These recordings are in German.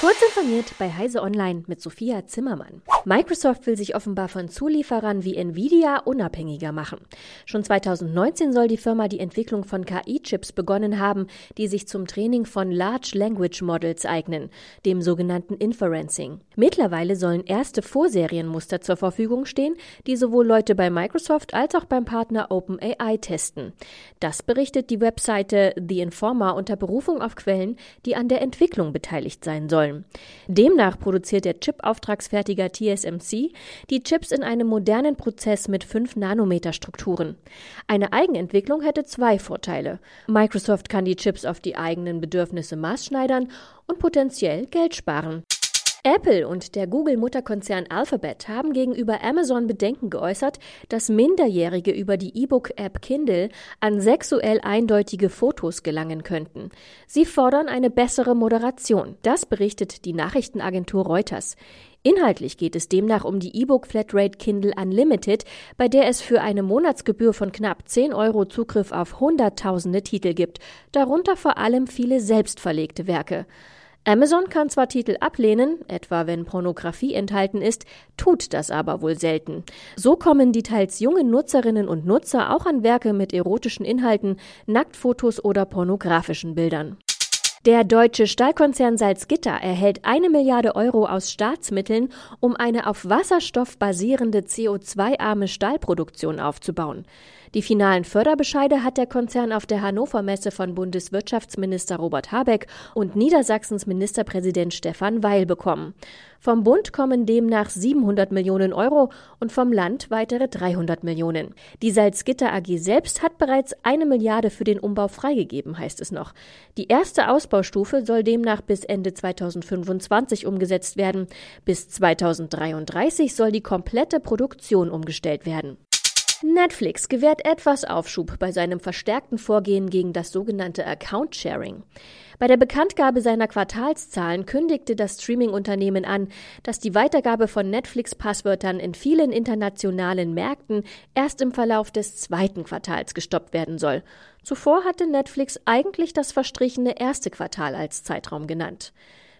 Kurz informiert bei Heise Online mit Sophia Zimmermann. Microsoft will sich offenbar von Zulieferern wie Nvidia unabhängiger machen. Schon 2019 soll die Firma die Entwicklung von KI-Chips begonnen haben, die sich zum Training von Large Language Models eignen, dem sogenannten Inferencing. Mittlerweile sollen erste Vorserienmuster zur Verfügung stehen, die sowohl Leute bei Microsoft als auch beim Partner OpenAI testen. Das berichtet die Webseite The Informer unter Berufung auf Quellen, die an der Entwicklung beteiligt sein sollen sollen. Demnach produziert der Chip-Auftragsfertiger TSMC die Chips in einem modernen Prozess mit 5 Nanometer Strukturen. Eine Eigenentwicklung hätte zwei Vorteile. Microsoft kann die Chips auf die eigenen Bedürfnisse maßschneidern und potenziell Geld sparen. Apple und der Google-Mutterkonzern Alphabet haben gegenüber Amazon Bedenken geäußert, dass Minderjährige über die E-Book-App Kindle an sexuell eindeutige Fotos gelangen könnten. Sie fordern eine bessere Moderation. Das berichtet die Nachrichtenagentur Reuters. Inhaltlich geht es demnach um die E-Book Flatrate Kindle Unlimited, bei der es für eine Monatsgebühr von knapp 10 Euro Zugriff auf hunderttausende Titel gibt, darunter vor allem viele selbstverlegte Werke. Amazon kann zwar Titel ablehnen, etwa wenn Pornografie enthalten ist, tut das aber wohl selten. So kommen die teils jungen Nutzerinnen und Nutzer auch an Werke mit erotischen Inhalten, Nacktfotos oder pornografischen Bildern. Der deutsche Stahlkonzern Salzgitter erhält eine Milliarde Euro aus Staatsmitteln, um eine auf Wasserstoff basierende CO2-arme Stahlproduktion aufzubauen. Die finalen Förderbescheide hat der Konzern auf der Hannover Messe von Bundeswirtschaftsminister Robert Habeck und Niedersachsens Ministerpräsident Stefan Weil bekommen. Vom Bund kommen demnach 700 Millionen Euro und vom Land weitere 300 Millionen. Die Salzgitter AG selbst hat bereits eine Milliarde für den Umbau freigegeben, heißt es noch. Die erste Ausbaustufe soll demnach bis Ende 2025 umgesetzt werden. Bis 2033 soll die komplette Produktion umgestellt werden. Netflix gewährt etwas Aufschub bei seinem verstärkten Vorgehen gegen das sogenannte Account Sharing. Bei der Bekanntgabe seiner Quartalszahlen kündigte das Streaming-Unternehmen an, dass die Weitergabe von Netflix-Passwörtern in vielen internationalen Märkten erst im Verlauf des zweiten Quartals gestoppt werden soll. Zuvor hatte Netflix eigentlich das verstrichene erste Quartal als Zeitraum genannt.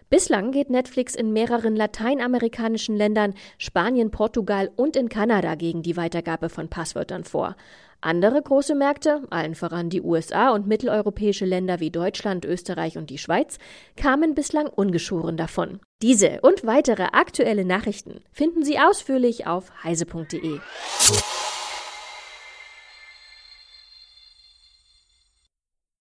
Bislang geht Netflix in mehreren lateinamerikanischen Ländern, Spanien, Portugal und in Kanada gegen die Weitergabe von Passwörtern vor. Andere große Märkte, allen voran die USA und mitteleuropäische Länder wie Deutschland, Österreich und die Schweiz, kamen bislang ungeschoren davon. Diese und weitere aktuelle Nachrichten finden Sie ausführlich auf heise.de.